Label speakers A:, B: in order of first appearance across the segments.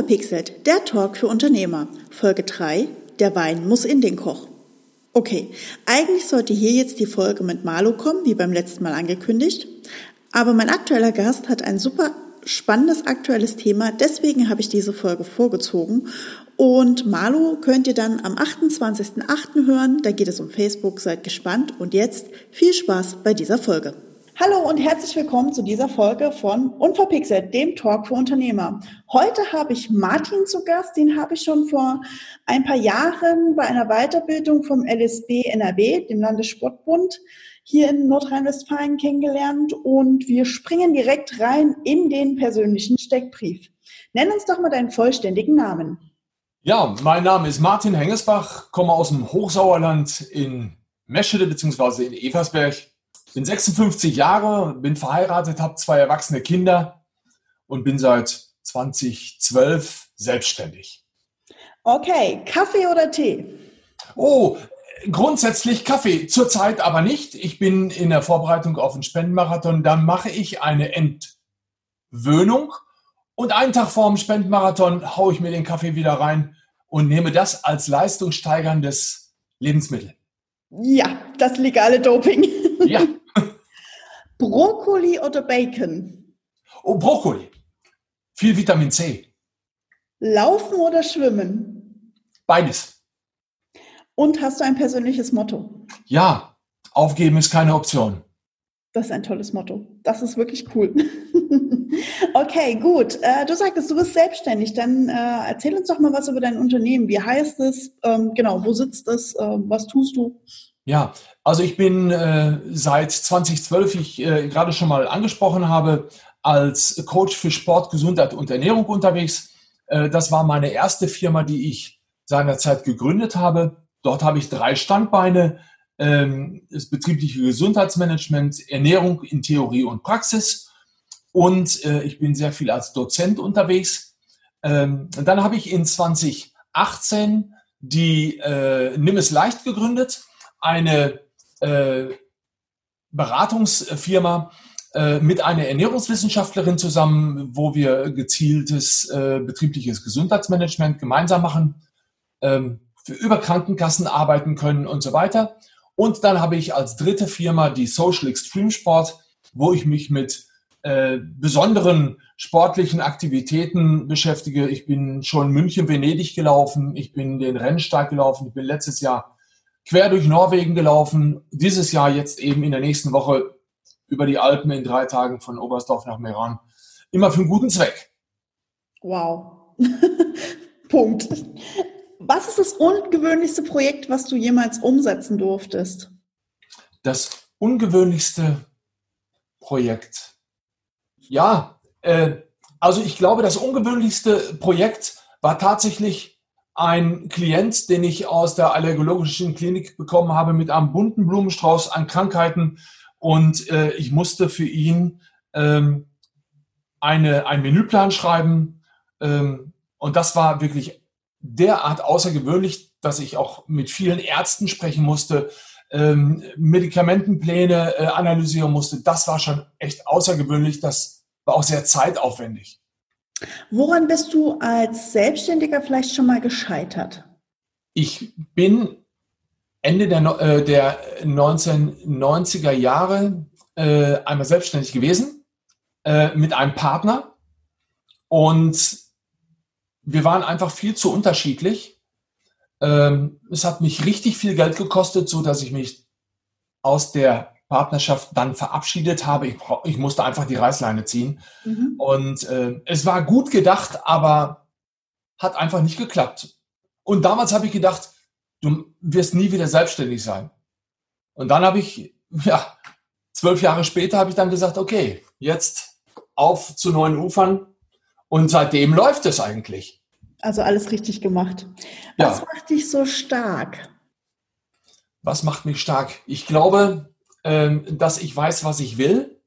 A: Unverpixelt, der Talk für Unternehmer. Folge 3, der Wein muss in den Koch. Okay, eigentlich sollte hier jetzt die Folge mit Marlo kommen, wie beim letzten Mal angekündigt. Aber mein aktueller Gast hat ein super spannendes aktuelles Thema, deswegen habe ich diese Folge vorgezogen. Und Marlo könnt ihr dann am 28.08. hören, da geht es um Facebook, seid gespannt. Und jetzt viel Spaß bei dieser Folge. Hallo und herzlich willkommen zu dieser Folge von Unverpixelt, dem Talk für Unternehmer. Heute habe ich Martin zu Gast, den habe ich schon vor ein paar Jahren bei einer Weiterbildung vom LSB NRW, dem Landessportbund, hier in Nordrhein-Westfalen kennengelernt und wir springen direkt rein in den persönlichen Steckbrief. Nenn uns doch mal deinen vollständigen Namen.
B: Ja, mein Name ist Martin Hengesbach, komme aus dem Hochsauerland in Meschede bzw. in Eversberg bin 56 Jahre, bin verheiratet, habe zwei erwachsene Kinder und bin seit 2012 selbstständig.
A: Okay, Kaffee oder Tee?
B: Oh, grundsätzlich Kaffee, zurzeit aber nicht. Ich bin in der Vorbereitung auf einen Spendenmarathon. Dann mache ich eine Entwöhnung und einen Tag vor dem Spendenmarathon haue ich mir den Kaffee wieder rein und nehme das als leistungssteigerndes Lebensmittel.
A: Ja, das legale Doping.
B: Ja.
A: Brokkoli oder Bacon?
B: Oh, Brokkoli. Viel Vitamin C.
A: Laufen oder schwimmen?
B: Beides.
A: Und hast du ein persönliches Motto?
B: Ja, aufgeben ist keine Option.
A: Das ist ein tolles Motto. Das ist wirklich cool. okay, gut. Äh, du sagtest, du bist selbstständig. Dann äh, erzähl uns doch mal was über dein Unternehmen. Wie heißt es? Ähm, genau, wo sitzt es? Äh, was tust du?
B: Ja, also ich bin äh, seit 2012, wie ich äh, gerade schon mal angesprochen habe, als Coach für Sport, Gesundheit und Ernährung unterwegs. Äh, das war meine erste Firma, die ich seinerzeit gegründet habe. Dort habe ich drei Standbeine. Ähm, das betriebliche Gesundheitsmanagement, Ernährung in Theorie und Praxis. Und äh, ich bin sehr viel als Dozent unterwegs. Ähm, dann habe ich in 2018 die äh, Nimm es leicht gegründet eine äh, Beratungsfirma äh, mit einer Ernährungswissenschaftlerin zusammen, wo wir gezieltes äh, betriebliches Gesundheitsmanagement gemeinsam machen, ähm, für über Krankenkassen arbeiten können und so weiter. Und dann habe ich als dritte Firma die Social Extreme Sport, wo ich mich mit äh, besonderen sportlichen Aktivitäten beschäftige. Ich bin schon München, Venedig gelaufen, ich bin den Rennsteig gelaufen, ich bin letztes Jahr quer durch Norwegen gelaufen. Dieses Jahr jetzt eben in der nächsten Woche über die Alpen in drei Tagen von Oberstdorf nach Meran. Immer für einen guten Zweck.
A: Wow. Punkt. Was ist das ungewöhnlichste Projekt, was du jemals umsetzen durftest?
B: Das ungewöhnlichste Projekt. Ja, äh, also ich glaube, das ungewöhnlichste Projekt war tatsächlich ein Klient, den ich aus der allergologischen Klinik bekommen habe, mit einem bunten Blumenstrauß an Krankheiten. Und äh, ich musste für ihn ähm, eine, einen Menüplan schreiben. Ähm, und das war wirklich derart außergewöhnlich, dass ich auch mit vielen Ärzten sprechen musste, ähm, Medikamentenpläne äh, analysieren musste. Das war schon echt außergewöhnlich. Das war auch sehr zeitaufwendig.
A: Woran bist du als Selbstständiger vielleicht schon mal gescheitert?
B: Ich bin Ende der, äh, der 1990er Jahre äh, einmal selbstständig gewesen äh, mit einem Partner und wir waren einfach viel zu unterschiedlich. Ähm, es hat mich richtig viel Geld gekostet, so dass ich mich aus der Partnerschaft dann verabschiedet habe. Ich, ich musste einfach die Reißleine ziehen. Mhm. Und äh, es war gut gedacht, aber hat einfach nicht geklappt. Und damals habe ich gedacht, du wirst nie wieder selbstständig sein. Und dann habe ich, ja, zwölf Jahre später habe ich dann gesagt, okay, jetzt auf zu neuen Ufern. Und seitdem läuft es eigentlich.
A: Also alles richtig gemacht. Was ja. macht dich so stark?
B: Was macht mich stark? Ich glaube, dass ich weiß, was ich will,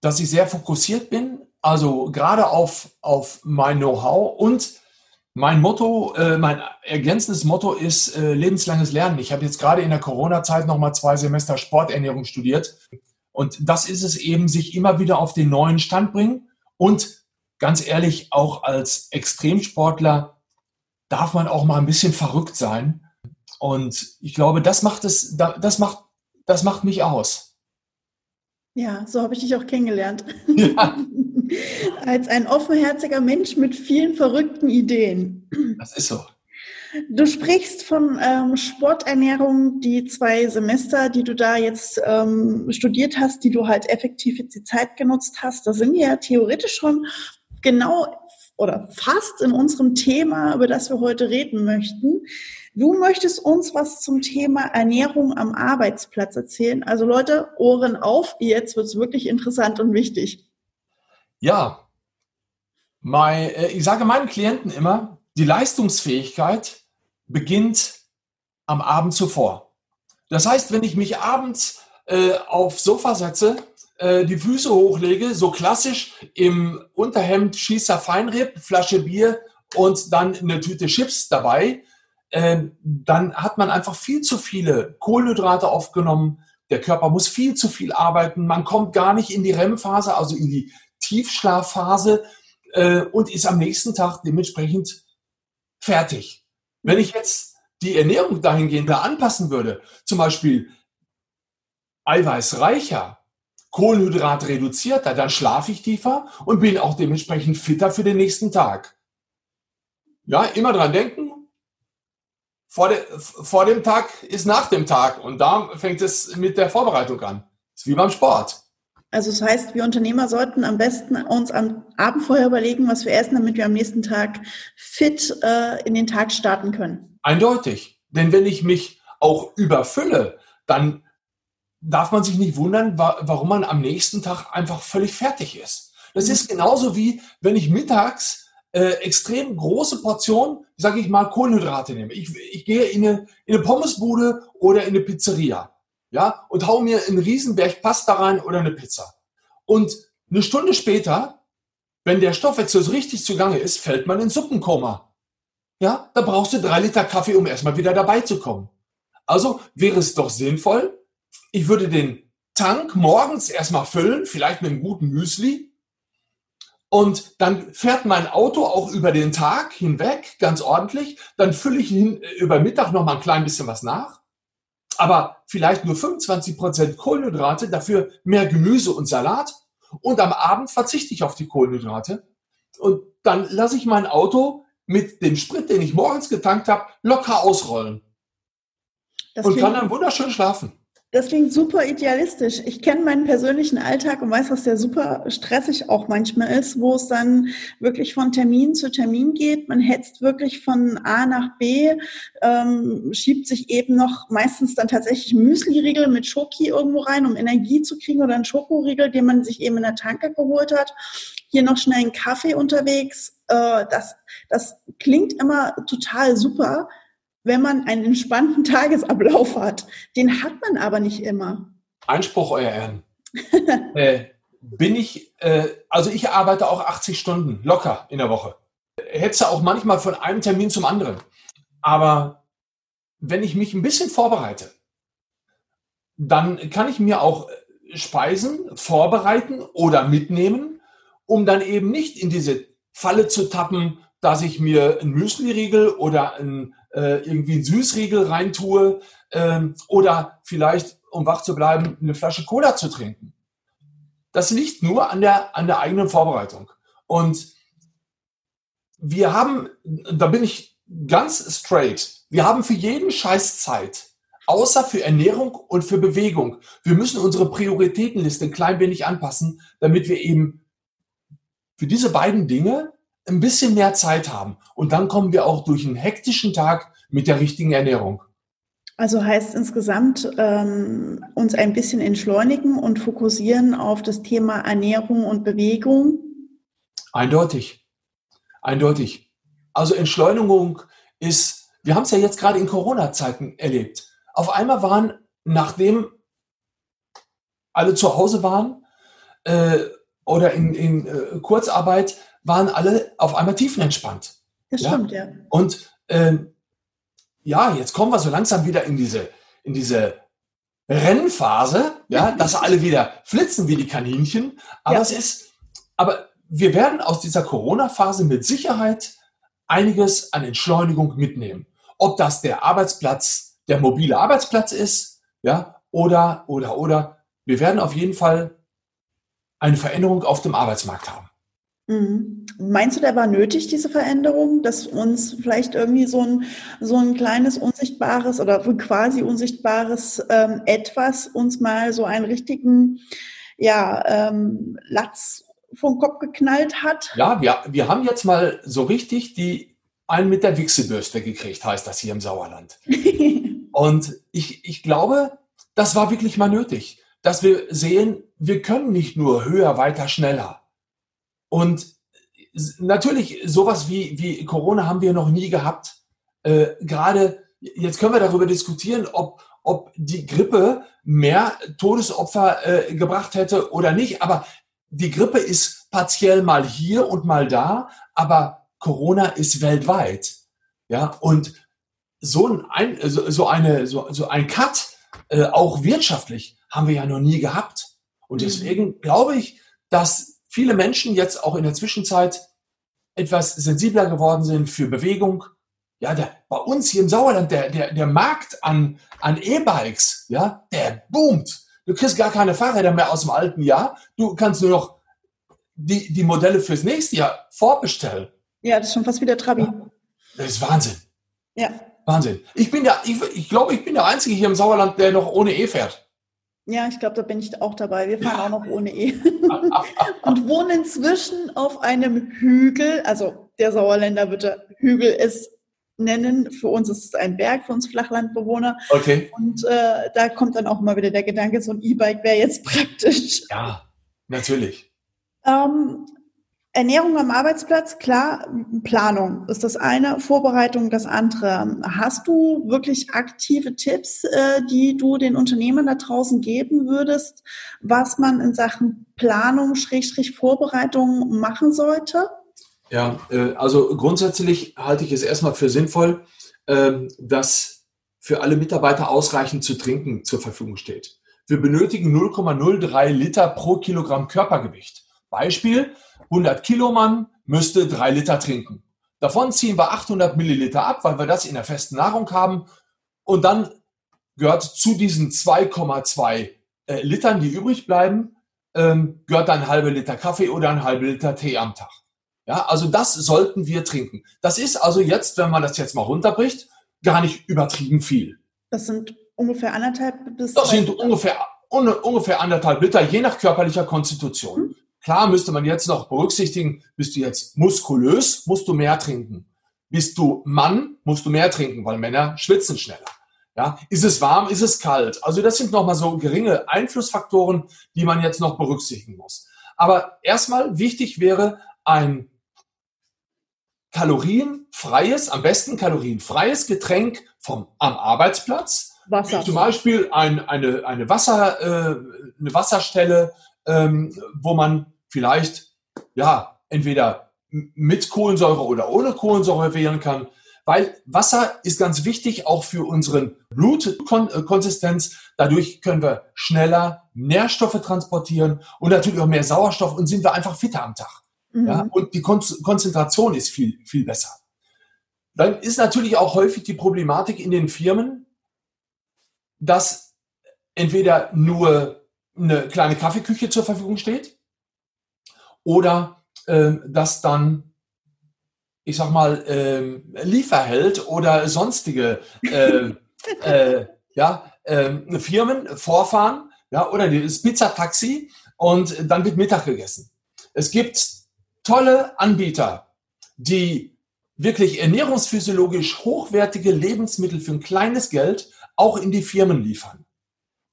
B: dass ich sehr fokussiert bin, also gerade auf, auf mein Know-how und mein Motto, äh, mein ergänzendes Motto ist äh, lebenslanges Lernen. Ich habe jetzt gerade in der Corona-Zeit nochmal zwei Semester Sporternährung studiert. Und das ist es eben, sich immer wieder auf den neuen Stand bringen und ganz ehrlich, auch als Extremsportler darf man auch mal ein bisschen verrückt sein. Und ich glaube, das macht es, das macht, das macht mich aus.
A: Ja, so habe ich dich auch kennengelernt. Ja. Als ein offenherziger Mensch mit vielen verrückten Ideen.
B: Das ist so.
A: Du sprichst von ähm, Sporternährung, die zwei Semester, die du da jetzt ähm, studiert hast, die du halt effektiv jetzt die Zeit genutzt hast. Da sind wir ja theoretisch schon genau oder fast in unserem Thema, über das wir heute reden möchten. Du möchtest uns was zum Thema Ernährung am Arbeitsplatz erzählen. Also Leute, Ohren auf, jetzt wird es wirklich interessant und wichtig.
B: Ja, mein, äh, ich sage meinen Klienten immer, die Leistungsfähigkeit beginnt am Abend zuvor. Das heißt, wenn ich mich abends äh, aufs Sofa setze, äh, die Füße hochlege, so klassisch im Unterhemd Schießer Feinripp, Flasche Bier und dann eine Tüte Chips dabei, äh, dann hat man einfach viel zu viele Kohlenhydrate aufgenommen. Der Körper muss viel zu viel arbeiten. Man kommt gar nicht in die REM-Phase, also in die Tiefschlafphase äh, und ist am nächsten Tag dementsprechend fertig. Wenn ich jetzt die Ernährung dahingehend anpassen würde, zum Beispiel eiweißreicher, Kohlenhydrat reduzierter, dann schlafe ich tiefer und bin auch dementsprechend fitter für den nächsten Tag. Ja, immer dran denken. Vor, de, vor dem Tag ist nach dem Tag und da fängt es mit der Vorbereitung an. Das ist wie beim Sport.
A: Also das heißt, wir Unternehmer sollten am besten uns am Abend vorher überlegen, was wir essen, damit wir am nächsten Tag fit äh, in den Tag starten können.
B: Eindeutig. Denn wenn ich mich auch überfülle, dann darf man sich nicht wundern, wa warum man am nächsten Tag einfach völlig fertig ist. Das mhm. ist genauso wie, wenn ich mittags äh, extrem große Portionen, sage ich mal, Kohlenhydrate nehme. Ich, ich gehe in eine, in eine Pommesbude oder in eine Pizzeria ja, und hau mir einen Riesenberg Pasta rein oder eine Pizza. Und eine Stunde später, wenn der Stoffwechsel so richtig zugange ist, fällt man in Suppenkoma. Ja, da brauchst du drei Liter Kaffee, um erstmal wieder dabei zu kommen. Also wäre es doch sinnvoll, ich würde den Tank morgens erstmal füllen, vielleicht mit einem guten Müsli. Und dann fährt mein Auto auch über den Tag hinweg, ganz ordentlich. Dann fülle ich hin, über Mittag noch mal ein klein bisschen was nach aber vielleicht nur 25 Prozent Kohlenhydrate, dafür mehr Gemüse und Salat. Und am Abend verzichte ich auf die Kohlenhydrate. Und dann lasse ich mein Auto mit dem Sprit, den ich morgens getankt habe, locker ausrollen. Das und kann dann wunderschön schlafen.
A: Das klingt super idealistisch. Ich kenne meinen persönlichen Alltag und weiß, dass der super stressig auch manchmal ist, wo es dann wirklich von Termin zu Termin geht. Man hetzt wirklich von A nach B, ähm, schiebt sich eben noch meistens dann tatsächlich Müsli-Riegel mit Schoki irgendwo rein, um Energie zu kriegen oder einen Schokoriegel, den man sich eben in der Tanke geholt hat. Hier noch schnell einen Kaffee unterwegs. Äh, das, das klingt immer total super wenn man einen entspannten Tagesablauf hat. Den hat man aber nicht immer.
B: Einspruch, euer Ehren. äh, bin ich, äh, also ich arbeite auch 80 Stunden locker in der Woche. Hetze auch manchmal von einem Termin zum anderen. Aber wenn ich mich ein bisschen vorbereite, dann kann ich mir auch Speisen vorbereiten oder mitnehmen, um dann eben nicht in diese Falle zu tappen, dass ich mir ein Müsli-Riegel oder ein äh, irgendwie einen Süßriegel reintue ähm, oder vielleicht, um wach zu bleiben, eine Flasche Cola zu trinken. Das liegt nur an der, an der eigenen Vorbereitung. Und wir haben, da bin ich ganz straight, wir haben für jeden Scheiß Zeit, außer für Ernährung und für Bewegung. Wir müssen unsere Prioritätenliste ein klein wenig anpassen, damit wir eben für diese beiden Dinge ein bisschen mehr Zeit haben. Und dann kommen wir auch durch einen hektischen Tag mit der richtigen Ernährung.
A: Also heißt insgesamt ähm, uns ein bisschen entschleunigen und fokussieren auf das Thema Ernährung und Bewegung?
B: Eindeutig. Eindeutig. Also Entschleunigung ist, wir haben es ja jetzt gerade in Corona-Zeiten erlebt. Auf einmal waren, nachdem alle zu Hause waren äh, oder in, in äh, Kurzarbeit, waren alle auf einmal tiefenentspannt.
A: Das ja? stimmt, ja.
B: Und äh, ja, jetzt kommen wir so langsam wieder in diese, in diese Rennphase, ja, dass alle wieder flitzen wie die Kaninchen. Aber ja. es ist, aber wir werden aus dieser Corona-Phase mit Sicherheit einiges an Entschleunigung mitnehmen. Ob das der Arbeitsplatz, der mobile Arbeitsplatz ist, ja, oder, oder, oder. Wir werden auf jeden Fall eine Veränderung auf dem Arbeitsmarkt haben.
A: Mhm. Meinst du, der war nötig, diese Veränderung, dass uns vielleicht irgendwie so ein, so ein kleines unsichtbares oder quasi unsichtbares ähm, Etwas uns mal so einen richtigen ja, ähm, Latz vom Kopf geknallt hat?
B: Ja, wir, wir haben jetzt mal so richtig die einen mit der Wichsebürste gekriegt, heißt das hier im Sauerland. Und ich, ich glaube, das war wirklich mal nötig, dass wir sehen, wir können nicht nur höher, weiter, schneller und natürlich, sowas wie, wie Corona haben wir noch nie gehabt. Äh, Gerade jetzt können wir darüber diskutieren, ob, ob die Grippe mehr Todesopfer äh, gebracht hätte oder nicht. Aber die Grippe ist partiell mal hier und mal da, aber Corona ist weltweit. Ja, und so ein, so eine, so, so ein Cut, äh, auch wirtschaftlich, haben wir ja noch nie gehabt. Und mhm. deswegen glaube ich, dass viele Menschen jetzt auch in der Zwischenzeit etwas sensibler geworden sind für Bewegung. Ja, der, bei uns hier im Sauerland, der, der, der Markt an, an E-Bikes, ja, der boomt. Du kriegst gar keine Fahrräder mehr aus dem alten Jahr. Du kannst nur noch die, die Modelle fürs nächste Jahr vorbestellen.
A: Ja, das ist schon fast wieder Trabi.
B: Das ist Wahnsinn. Ja. Wahnsinn. Ich bin der, ich, ich glaube, ich bin der Einzige hier im Sauerland, der noch ohne E fährt.
A: Ja, ich glaube, da bin ich auch dabei. Wir fahren auch noch ohne E. und wohnen inzwischen auf einem Hügel. Also der Sauerländer würde Hügel es nennen. Für uns ist es ein Berg, für uns Flachlandbewohner.
B: Okay.
A: Und äh, da kommt dann auch mal wieder der Gedanke, so ein E-Bike wäre jetzt praktisch.
B: Ja, natürlich.
A: Ähm, Ernährung am Arbeitsplatz, klar, Planung ist das eine, Vorbereitung das andere. Hast du wirklich aktive Tipps, äh, die du den Unternehmern da draußen geben würdest, was man in Sachen Planung, Schrägstrich Vorbereitung machen sollte?
B: Ja, äh, also grundsätzlich halte ich es erstmal für sinnvoll, ähm, dass für alle Mitarbeiter ausreichend zu trinken zur Verfügung steht. Wir benötigen 0,03 Liter pro Kilogramm Körpergewicht. Beispiel, 100 Kilo Mann müsste drei Liter trinken. Davon ziehen wir 800 Milliliter ab, weil wir das in der festen Nahrung haben. Und dann gehört zu diesen 2,2 äh, Litern, die übrig bleiben, ähm, gehört ein halber Liter Kaffee oder ein halber Liter Tee am Tag. Ja, also das sollten wir trinken. Das ist also jetzt, wenn man das jetzt mal runterbricht, gar nicht übertrieben viel.
A: Das sind ungefähr anderthalb bis.
B: Das sind ungefähr, un, ungefähr anderthalb Liter, je nach körperlicher Konstitution. Hm. Klar müsste man jetzt noch berücksichtigen, bist du jetzt muskulös, musst du mehr trinken. Bist du Mann, musst du mehr trinken, weil Männer schwitzen schneller. Ja, ist es warm, ist es kalt? Also das sind nochmal so geringe Einflussfaktoren, die man jetzt noch berücksichtigen muss. Aber erstmal wichtig wäre ein kalorienfreies, am besten kalorienfreies Getränk vom, am Arbeitsplatz. Wasser. Zum Beispiel ein, eine, eine, Wasser, äh, eine Wasserstelle, ähm, wo man vielleicht ja entweder mit Kohlensäure oder ohne Kohlensäure wählen kann. Weil Wasser ist ganz wichtig auch für unseren Blutkonsistenz. Dadurch können wir schneller Nährstoffe transportieren und natürlich auch mehr Sauerstoff und sind wir einfach fitter am Tag. Mhm. Ja, und die Konzentration ist viel, viel besser. Dann ist natürlich auch häufig die Problematik in den Firmen, dass entweder nur eine kleine Kaffeeküche zur Verfügung steht oder äh, dass dann, ich sag mal, äh, Lieferheld oder sonstige äh, äh, ja, äh, Firmen vorfahren ja, oder das Pizzataxi und dann wird Mittag gegessen. Es gibt tolle Anbieter, die wirklich ernährungsphysiologisch hochwertige Lebensmittel für ein kleines Geld auch in die Firmen liefern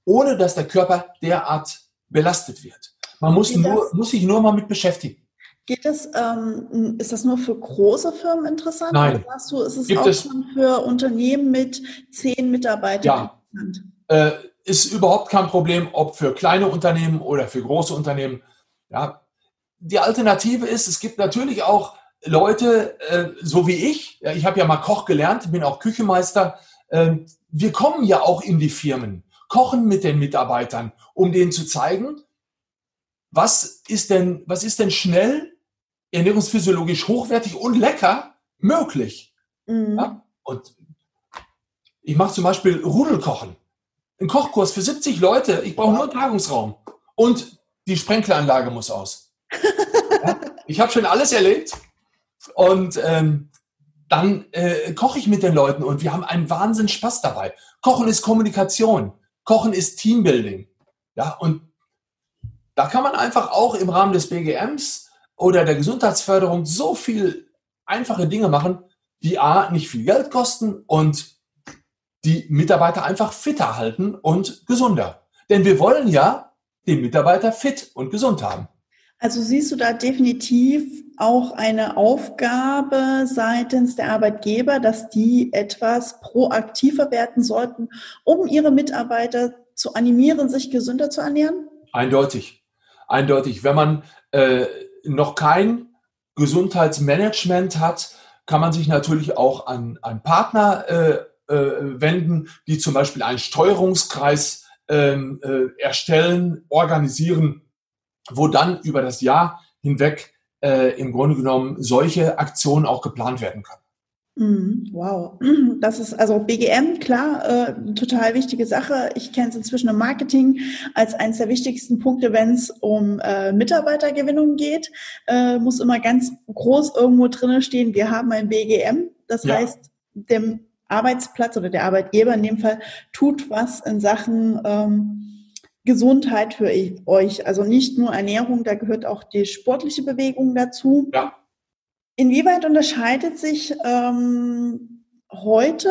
B: ohne dass der Körper derart belastet wird. Man muss, nur, muss sich nur mal mit beschäftigen.
A: Geht das, ähm, ist das nur für große Firmen interessant?
B: Nein.
A: Oder sagst du, ist es Gibt auch es? schon für Unternehmen mit zehn Mitarbeitern
B: ja. interessant? Äh, ist überhaupt kein Problem, ob für kleine Unternehmen oder für große Unternehmen. Ja. Die Alternative ist, es gibt natürlich auch Leute, äh, so wie ich, ja, ich habe ja mal Koch gelernt, bin auch Küchenmeister, äh, wir kommen ja auch in die Firmen kochen mit den Mitarbeitern, um denen zu zeigen, was ist denn, was ist denn schnell ernährungsphysiologisch hochwertig und lecker möglich. Mhm. Ja? Und ich mache zum Beispiel Rudelkochen. Ein Kochkurs für 70 Leute. Ich brauche nur einen Tagungsraum. Und die Sprenkleranlage muss aus. ja? Ich habe schon alles erlebt. Und ähm, dann äh, koche ich mit den Leuten und wir haben einen Wahnsinn Spaß dabei. Kochen ist Kommunikation. Kochen ist Teambuilding. Ja, und da kann man einfach auch im Rahmen des BGMs oder der Gesundheitsförderung so viel einfache Dinge machen, die A, nicht viel Geld kosten und die Mitarbeiter einfach fitter halten und gesunder. Denn wir wollen ja den Mitarbeiter fit und gesund haben.
A: Also siehst du da definitiv auch eine Aufgabe seitens der Arbeitgeber, dass die etwas proaktiver werden sollten, um ihre Mitarbeiter zu animieren, sich gesünder zu ernähren?
B: Eindeutig. Eindeutig. Wenn man äh, noch kein Gesundheitsmanagement hat, kann man sich natürlich auch an, an Partner äh, äh, wenden, die zum Beispiel einen Steuerungskreis ähm, äh, erstellen, organisieren wo dann über das Jahr hinweg äh, im Grunde genommen solche Aktionen auch geplant werden können.
A: Mhm, wow, das ist also BGM, klar, äh, total wichtige Sache. Ich kenne es inzwischen im Marketing als eines der wichtigsten Punkte, wenn es um äh, Mitarbeitergewinnung geht. Äh, muss immer ganz groß irgendwo drinnen stehen, wir haben ein BGM. Das ja. heißt, dem Arbeitsplatz oder der Arbeitgeber in dem Fall tut was in Sachen ähm, Gesundheit für euch. Also nicht nur Ernährung, da gehört auch die sportliche Bewegung dazu. Ja. Inwieweit unterscheidet sich ähm, heute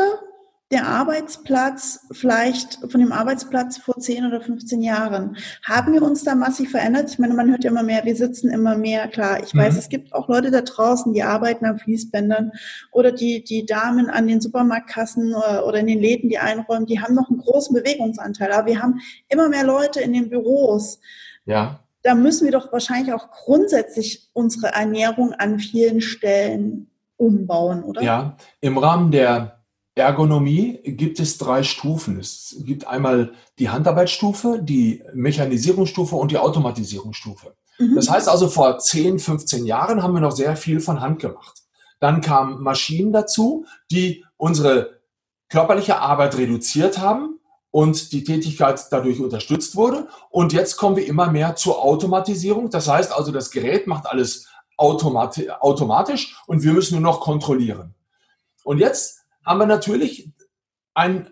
A: der Arbeitsplatz vielleicht von dem Arbeitsplatz vor 10 oder 15 Jahren? Haben wir uns da massiv verändert? Ich meine, man hört ja immer mehr, wir sitzen immer mehr. Klar, ich mhm. weiß, es gibt auch Leute da draußen, die arbeiten am Fließbändern oder die, die Damen an den Supermarktkassen oder, oder in den Läden, die einräumen, die haben noch einen großen Bewegungsanteil. Aber wir haben immer mehr Leute in den Büros. Ja. Da müssen wir doch wahrscheinlich auch grundsätzlich unsere Ernährung an vielen Stellen umbauen, oder?
B: Ja, im Rahmen der Ergonomie gibt es drei Stufen. Es gibt einmal die Handarbeitsstufe, die Mechanisierungsstufe und die Automatisierungsstufe. Mhm. Das heißt also, vor 10, 15 Jahren haben wir noch sehr viel von Hand gemacht. Dann kamen Maschinen dazu, die unsere körperliche Arbeit reduziert haben und die Tätigkeit dadurch unterstützt wurde. Und jetzt kommen wir immer mehr zur Automatisierung. Das heißt also, das Gerät macht alles automatisch und wir müssen nur noch kontrollieren. Und jetzt haben wir natürlich ein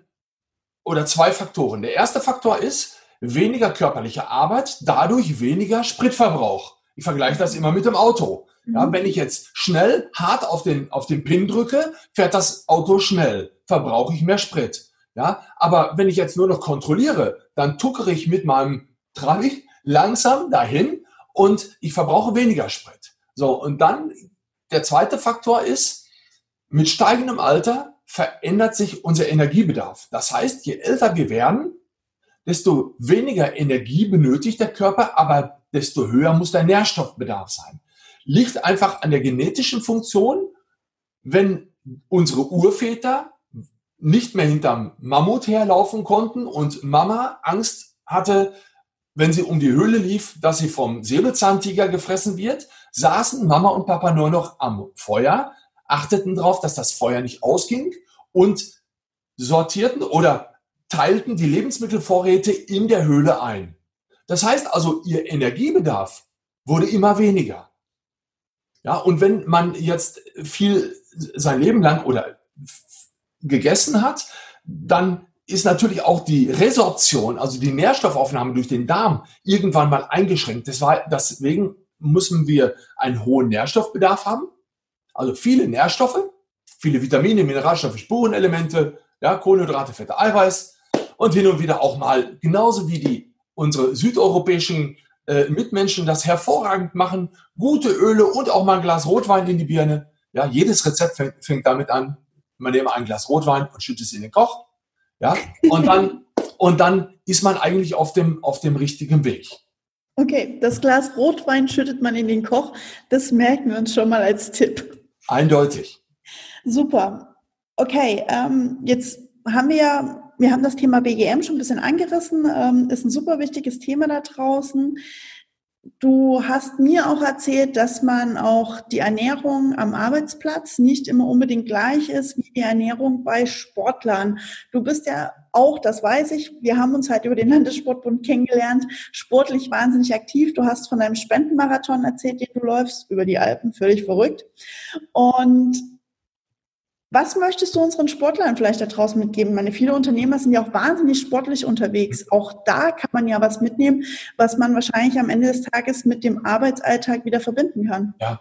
B: oder zwei Faktoren. Der erste Faktor ist weniger körperliche Arbeit, dadurch weniger Spritverbrauch. Ich vergleiche das immer mit dem Auto. Ja, mhm. wenn ich jetzt schnell hart auf den, auf den Pin drücke, fährt das Auto schnell, verbrauche ich mehr Sprit. Ja, aber wenn ich jetzt nur noch kontrolliere, dann tuckere ich mit meinem Trabi langsam dahin und ich verbrauche weniger Sprit. So, und dann der zweite Faktor ist, mit steigendem Alter verändert sich unser Energiebedarf. Das heißt, je älter wir werden, desto weniger Energie benötigt der Körper, aber desto höher muss der Nährstoffbedarf sein. Liegt einfach an der genetischen Funktion, wenn unsere Urväter nicht mehr hinterm Mammut herlaufen konnten und Mama Angst hatte, wenn sie um die Höhle lief, dass sie vom Säbelzahntiger gefressen wird, saßen Mama und Papa nur noch am Feuer, achteten darauf, dass das Feuer nicht ausging und sortierten oder teilten die Lebensmittelvorräte in der Höhle ein. Das heißt also, ihr Energiebedarf wurde immer weniger. Ja, und wenn man jetzt viel sein Leben lang oder gegessen hat, dann ist natürlich auch die Resorption, also die Nährstoffaufnahme durch den Darm, irgendwann mal eingeschränkt. Deswegen müssen wir einen hohen Nährstoffbedarf haben, also viele Nährstoffe, viele Vitamine, Mineralstoffe, Spurenelemente, ja, Kohlenhydrate, Fette, Eiweiß und hin und wieder auch mal, genauso wie die unsere südeuropäischen äh, Mitmenschen das hervorragend machen, gute Öle und auch mal ein Glas Rotwein in die Birne. Ja, jedes Rezept fängt, fängt damit an, man nehme ein Glas Rotwein und schüttet es in den Koch. Ja, und dann, und dann ist man eigentlich auf dem, auf dem richtigen Weg.
A: Okay, das Glas Rotwein schüttet man in den Koch. Das merken wir uns schon mal als Tipp.
B: Eindeutig.
A: Super. Okay, ähm, jetzt haben wir ja, wir haben das Thema BGM schon ein bisschen angerissen, ähm, ist ein super wichtiges Thema da draußen. Du hast mir auch erzählt, dass man auch die Ernährung am Arbeitsplatz nicht immer unbedingt gleich ist wie die Ernährung bei Sportlern. Du bist ja auch, das weiß ich, wir haben uns halt über den Landessportbund kennengelernt, sportlich wahnsinnig aktiv. Du hast von deinem Spendenmarathon erzählt, den du läufst über die Alpen, völlig verrückt. Und was möchtest du unseren Sportlern vielleicht da draußen mitgeben? Meine viele Unternehmer sind ja auch wahnsinnig sportlich unterwegs. Auch da kann man ja was mitnehmen, was man wahrscheinlich am Ende des Tages mit dem Arbeitsalltag wieder verbinden kann.
B: Ja,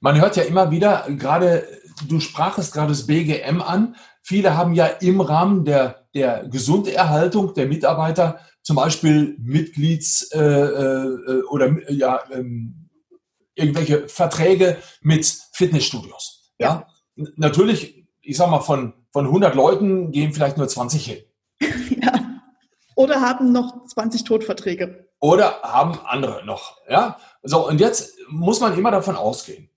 B: man hört ja immer wieder, gerade du sprachest gerade das BGM an. Viele haben ja im Rahmen der, der Gesunderhaltung der Mitarbeiter zum Beispiel Mitglieds- äh, äh, oder ja, ähm, irgendwelche Verträge mit Fitnessstudios. Ja, ja. natürlich ich sag mal, von, von 100 Leuten gehen vielleicht nur 20 hin.
A: ja. Oder haben noch 20 Todverträge.
B: Oder haben andere noch. Ja. So, und jetzt muss man immer davon ausgehen.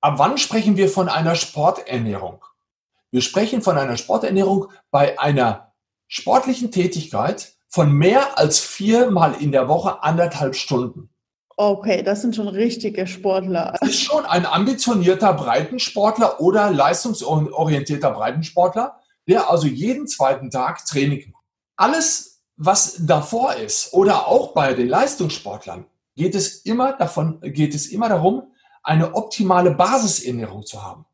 B: Ab wann sprechen wir von einer Sporternährung? Wir sprechen von einer Sporternährung bei einer sportlichen Tätigkeit von mehr als viermal in der Woche anderthalb Stunden.
A: Okay, das sind schon richtige Sportler.
B: Das ist schon ein ambitionierter Breitensportler oder leistungsorientierter Breitensportler, der also jeden zweiten Tag Training macht. Alles, was davor ist oder auch bei den Leistungssportlern, geht es immer davon, geht es immer darum, eine optimale Basisernährung zu haben.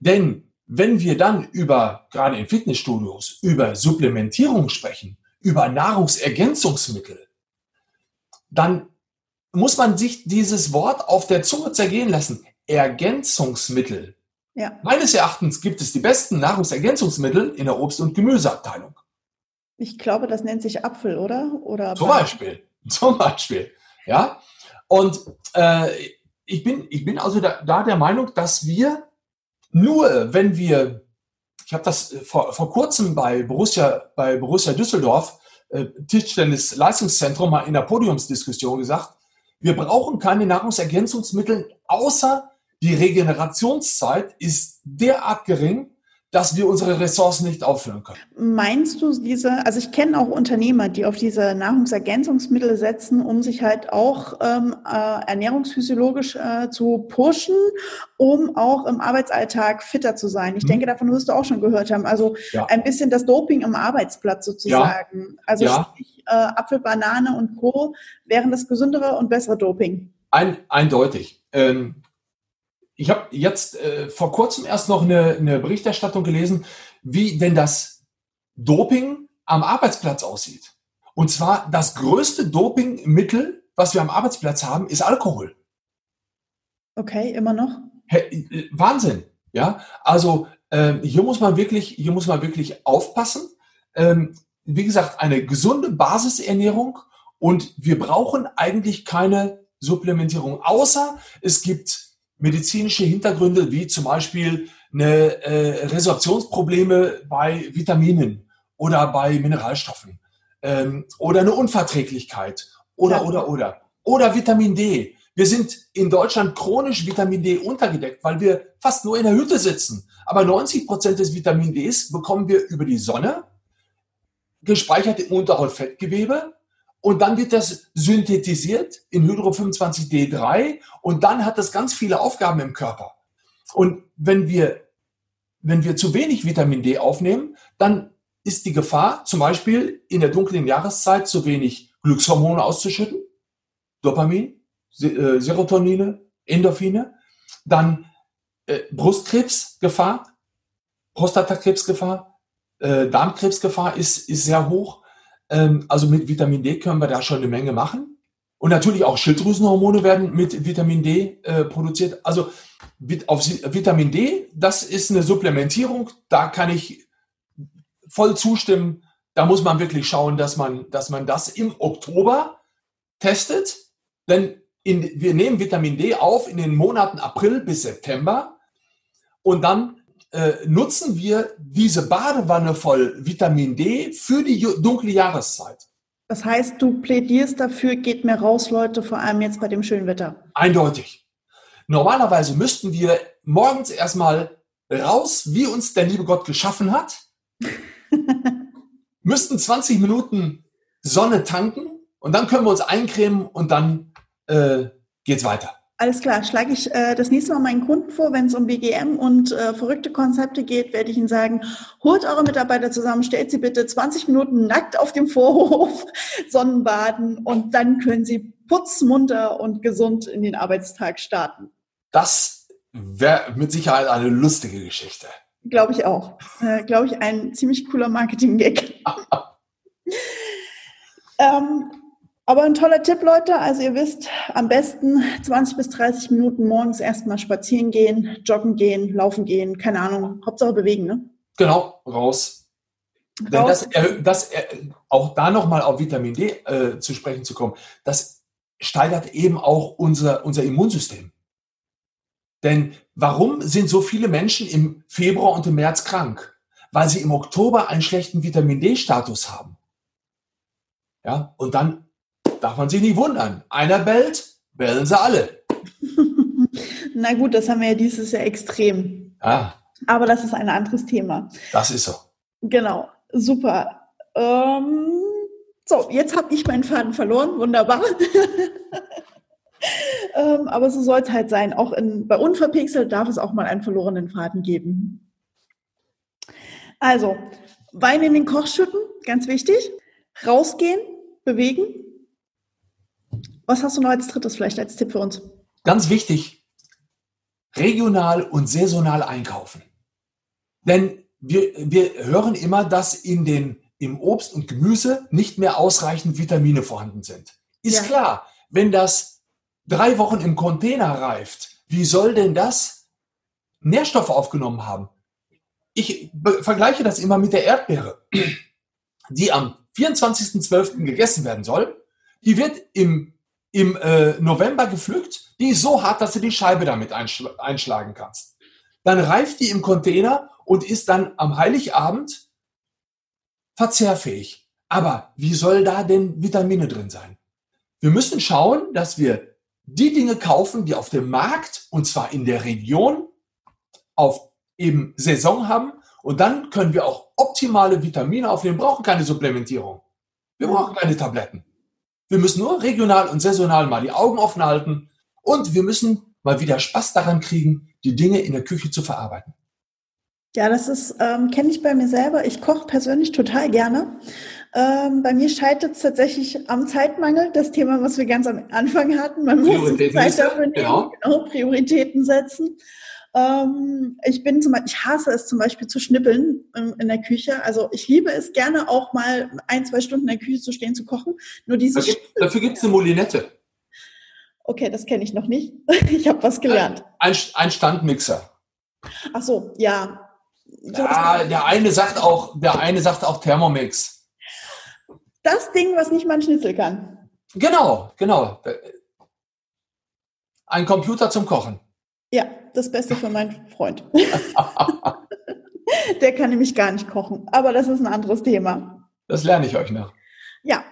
B: Denn wenn wir dann über, gerade in Fitnessstudios, über Supplementierung sprechen, über Nahrungsergänzungsmittel, dann muss man sich dieses Wort auf der Zunge zergehen lassen. Ergänzungsmittel. Ja. Meines Erachtens gibt es die besten Nahrungsergänzungsmittel in der Obst- und Gemüseabteilung.
A: Ich glaube, das nennt sich Apfel, oder? oder
B: zum Beispiel. Zum Beispiel. Ja. Und äh, ich, bin, ich bin also da, da der Meinung, dass wir nur, wenn wir, ich habe das äh, vor, vor kurzem bei Borussia, bei Borussia Düsseldorf, äh, Tischtennis Leistungszentrum mal in der Podiumsdiskussion gesagt, wir brauchen keine Nahrungsergänzungsmittel, außer die Regenerationszeit ist derart gering, dass wir unsere Ressourcen nicht auffüllen können.
A: Meinst du diese, also ich kenne auch Unternehmer, die auf diese Nahrungsergänzungsmittel setzen, um sich halt auch ähm, äh, ernährungsphysiologisch äh, zu pushen, um auch im Arbeitsalltag fitter zu sein. Ich mhm. denke, davon wirst du auch schon gehört haben. Also ja. ein bisschen das Doping am Arbeitsplatz sozusagen. Ja. Also ja. Sprich, äh, Apfel, Banane und Co. wären das gesündere und bessere Doping.
B: Ein, eindeutig. Ähm, ich habe jetzt äh, vor kurzem erst noch eine, eine Berichterstattung gelesen, wie denn das Doping am Arbeitsplatz aussieht. Und zwar das größte Dopingmittel, was wir am Arbeitsplatz haben, ist Alkohol.
A: Okay, immer noch?
B: Hey, Wahnsinn, ja. Also äh, hier muss man wirklich, hier muss man wirklich aufpassen. Ähm, wie gesagt, eine gesunde Basisernährung und wir brauchen eigentlich keine Supplementierung, außer es gibt medizinische Hintergründe, wie zum Beispiel eine äh, Resorptionsprobleme bei Vitaminen oder bei Mineralstoffen ähm, oder eine Unverträglichkeit oder, ja. oder, oder. Oder Vitamin D. Wir sind in Deutschland chronisch Vitamin D untergedeckt, weil wir fast nur in der Hütte sitzen. Aber 90 Prozent des Vitamin Ds bekommen wir über die Sonne, gespeichert im Unterhautfettgewebe und dann wird das synthetisiert in Hydro 25D3 und dann hat das ganz viele Aufgaben im Körper. Und wenn wir, wenn wir zu wenig Vitamin D aufnehmen, dann ist die Gefahr, zum Beispiel in der dunklen Jahreszeit zu wenig Glückshormone auszuschütten, Dopamin, äh, Serotonine, Endorphine, dann äh, Brustkrebsgefahr, Prostatakrebsgefahr, äh, Darmkrebsgefahr ist, ist sehr hoch ähm, also mit Vitamin D können wir da schon eine Menge machen. Und natürlich auch Schilddrüsenhormone werden mit Vitamin D äh, produziert. Also auf Vitamin D, das ist eine Supplementierung. Da kann ich voll zustimmen. Da muss man wirklich schauen, dass man, dass man das im Oktober testet. Denn in, wir nehmen Vitamin D auf in den Monaten April bis September. Und dann äh, nutzen wir diese Badewanne voll Vitamin D für die dunkle Jahreszeit.
A: Das heißt, du plädierst dafür, geht mehr raus, Leute, vor allem jetzt bei dem schönen Wetter.
B: Eindeutig. Normalerweise müssten wir morgens erstmal raus, wie uns der liebe Gott geschaffen hat, müssten 20 Minuten Sonne tanken und dann können wir uns eincremen und dann äh, geht's weiter.
A: Alles klar, schlage ich äh, das nächste Mal meinen Kunden vor, wenn es um BGM und äh, verrückte Konzepte geht, werde ich Ihnen sagen, holt eure Mitarbeiter zusammen, stellt sie bitte 20 Minuten nackt auf dem Vorhof, Sonnenbaden und dann können sie putzmunter und gesund in den Arbeitstag starten.
B: Das wäre mit Sicherheit eine lustige Geschichte.
A: Glaube ich auch. Äh, Glaube ich, ein ziemlich cooler Marketing-Gag. ähm, aber ein toller Tipp, Leute. Also ihr wisst, am besten 20 bis 30 Minuten morgens erstmal spazieren gehen, joggen gehen, laufen gehen, keine Ahnung. Hauptsache bewegen, ne?
B: Genau, raus. raus. Denn das, das, auch da nochmal auf Vitamin D äh, zu sprechen zu kommen, das steigert eben auch unser, unser Immunsystem. Denn warum sind so viele Menschen im Februar und im März krank? Weil sie im Oktober einen schlechten Vitamin D-Status haben. Ja, und dann darf man sich nicht wundern. Einer bellt, bellen sie alle.
A: Na gut, das haben wir ja dieses Jahr extrem. Ja. Aber das ist ein anderes Thema.
B: Das ist so.
A: Genau, super. Ähm, so, jetzt habe ich meinen Faden verloren. Wunderbar. ähm, aber so soll es halt sein. Auch in, bei Unverpixelt darf es auch mal einen verlorenen Faden geben. Also, Wein in den Koch schütten, ganz wichtig. Rausgehen, bewegen, was hast du noch als drittes vielleicht als Tipp für uns?
B: Ganz wichtig, regional und saisonal einkaufen. Denn wir, wir hören immer, dass in den, im Obst und Gemüse nicht mehr ausreichend Vitamine vorhanden sind. Ist ja. klar, wenn das drei Wochen im Container reift, wie soll denn das Nährstoffe aufgenommen haben? Ich vergleiche das immer mit der Erdbeere, die am 24.12. gegessen werden soll. Die wird im im äh, November gepflückt, die ist so hart, dass du die Scheibe damit einschl einschlagen kannst. Dann reift die im Container und ist dann am Heiligabend verzehrfähig. Aber wie soll da denn Vitamine drin sein? Wir müssen schauen, dass wir die Dinge kaufen, die auf dem Markt und zwar in der Region auf eben Saison haben und dann können wir auch optimale Vitamine aufnehmen. Wir brauchen keine Supplementierung. Wir brauchen keine Tabletten. Wir müssen nur regional und saisonal mal die Augen offen halten und wir müssen mal wieder Spaß daran kriegen, die Dinge in der Küche zu verarbeiten.
A: Ja, das ist, ähm, kenne ich bei mir selber. Ich koche persönlich total gerne. Ähm, bei mir scheitert es tatsächlich am Zeitmangel, das Thema, was wir ganz am Anfang hatten. Man muss Zeit dafür nehmen, genau. genau, Prioritäten setzen. Ähm, ich bin zum Beispiel, ich hasse es zum Beispiel zu schnippeln in, in, der Küche. Also ich liebe es gerne auch mal ein, zwei Stunden in der Küche zu stehen, zu kochen. Nur dieses
B: dafür, dafür gibt es eine Molinette.
A: Okay, das kenne ich noch nicht. Ich habe was gelernt.
B: Ein, ein Standmixer.
A: Ach so, ja.
B: ja der eine sagt auch, der eine sagt auch Thermomix.
A: Das Ding, was nicht mal ein Schnitzel kann.
B: Genau, genau. Ein Computer zum Kochen.
A: Das Beste für meinen Freund. Der kann nämlich gar nicht kochen. Aber das ist ein anderes Thema.
B: Das lerne ich euch noch.
A: Ja.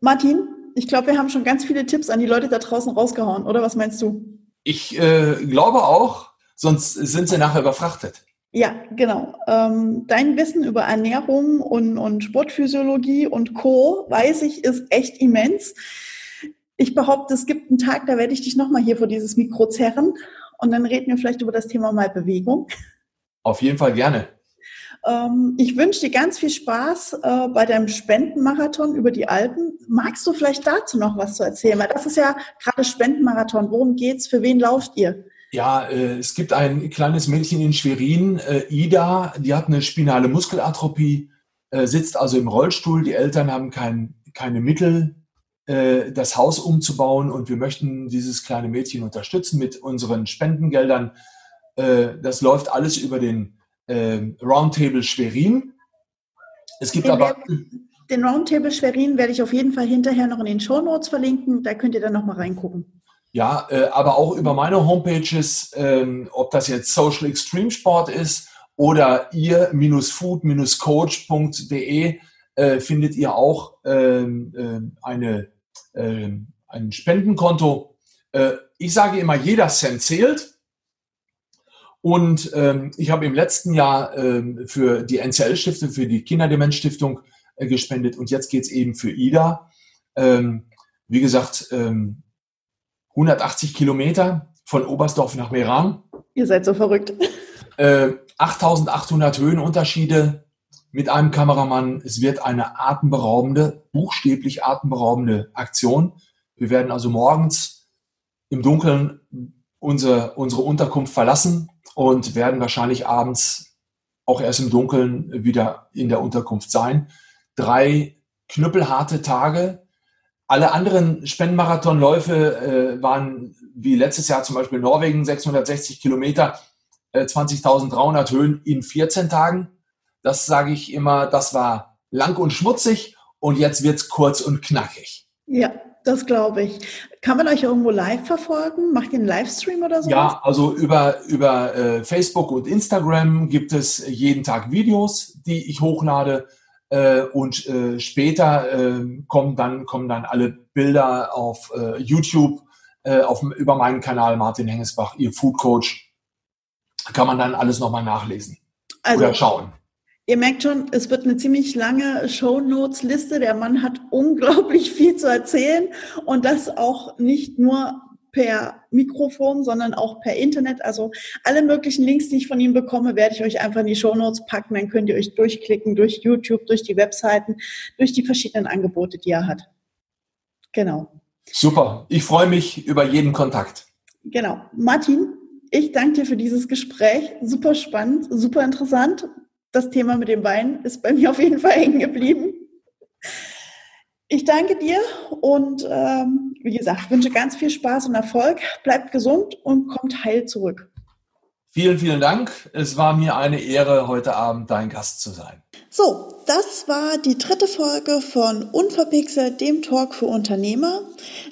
A: Martin, ich glaube, wir haben schon ganz viele Tipps an die Leute da draußen rausgehauen, oder? Was meinst du?
B: Ich äh, glaube auch, sonst sind sie nachher überfrachtet.
A: Ja, genau. Ähm, dein Wissen über Ernährung und, und Sportphysiologie und Co. weiß ich, ist echt immens. Ich behaupte, es gibt einen Tag, da werde ich dich nochmal hier vor dieses Mikro zerren und dann reden wir vielleicht über das Thema mal Bewegung.
B: Auf jeden Fall gerne.
A: Ähm, ich wünsche dir ganz viel Spaß äh, bei deinem Spendenmarathon über die Alpen. Magst du vielleicht dazu noch was zu erzählen? Weil das ist ja gerade Spendenmarathon. Worum geht's? Für wen lauft ihr?
B: Ja, äh, es gibt ein kleines Mädchen in Schwerin, äh, Ida, die hat eine spinale Muskelatrophie, sitzt also im Rollstuhl. Die Eltern haben kein, keine Mittel, äh, das Haus umzubauen und wir möchten dieses kleine Mädchen unterstützen mit unseren Spendengeldern. Äh, das läuft alles über den äh, Roundtable Schwerin. Es gibt den aber.
A: Den Roundtable Schwerin werde ich auf jeden Fall hinterher noch in den Show Notes verlinken. Da könnt ihr dann nochmal reingucken.
B: Ja, äh, aber auch über meine Homepages, ähm, ob das jetzt Social Extreme Sport ist oder ihr-food-coach.de, äh, findet ihr auch ähm, äh, eine äh, ein Spendenkonto. Äh, ich sage immer, jeder Cent zählt. Und ähm, ich habe im letzten Jahr ähm, für die NCL-Stiftung, für die Kinderdemenzstiftung äh, gespendet und jetzt geht es eben für IDA. Ähm, wie gesagt, ähm, 180 Kilometer von Oberstdorf nach Meran.
A: Ihr seid so verrückt.
B: Äh, 8800 Höhenunterschiede mit einem Kameramann. Es wird eine atemberaubende, buchstäblich atemberaubende Aktion. Wir werden also morgens im Dunkeln unsere, unsere Unterkunft verlassen und werden wahrscheinlich abends auch erst im Dunkeln wieder in der Unterkunft sein. Drei knüppelharte Tage. Alle anderen Spendenmarathonläufe äh, waren wie letztes Jahr zum Beispiel Norwegen 660 Kilometer, äh, 20.300 Höhen in 14 Tagen. Das sage ich immer, das war lang und schmutzig und jetzt wird's kurz und knackig.
A: Ja, das glaube ich. Kann man euch irgendwo live verfolgen? Macht ihr einen Livestream oder so?
B: Ja, also über, über äh, Facebook und Instagram gibt es jeden Tag Videos, die ich hochlade. Äh, und äh, später äh, kommen, dann, kommen dann alle Bilder auf äh, YouTube, äh, auf, über meinen Kanal Martin Hengesbach, ihr Food Coach. Kann man dann alles nochmal nachlesen
A: also,
B: oder schauen.
A: Ihr merkt schon, es wird eine ziemlich lange Shownotes-Liste. Der Mann hat unglaublich viel zu erzählen und das auch nicht nur per Mikrofon, sondern auch per Internet. Also alle möglichen Links, die ich von ihm bekomme, werde ich euch einfach in die Shownotes packen. Dann könnt ihr euch durchklicken durch YouTube, durch die Webseiten, durch die verschiedenen Angebote, die er hat. Genau.
B: Super. Ich freue mich über jeden Kontakt.
A: Genau. Martin, ich danke dir für dieses Gespräch. Super spannend, super interessant das Thema mit dem Wein ist bei mir auf jeden Fall hängen geblieben. Ich danke dir und ähm, wie gesagt, wünsche ganz viel Spaß und Erfolg. Bleibt gesund und kommt heil zurück.
B: Vielen, vielen Dank. Es war mir eine Ehre, heute Abend dein Gast zu sein.
A: So, das war die dritte Folge von Unverpixelt, dem Talk für Unternehmer.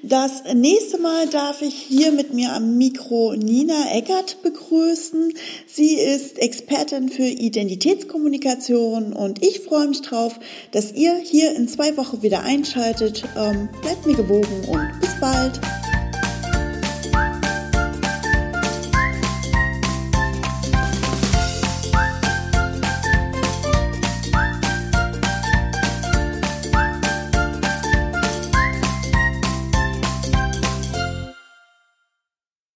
A: Das nächste Mal darf ich hier mit mir am Mikro Nina Eckert begrüßen. Sie ist Expertin für Identitätskommunikation und ich freue mich drauf, dass ihr hier in zwei Wochen wieder einschaltet. Ähm, bleibt mir gewogen und bis bald.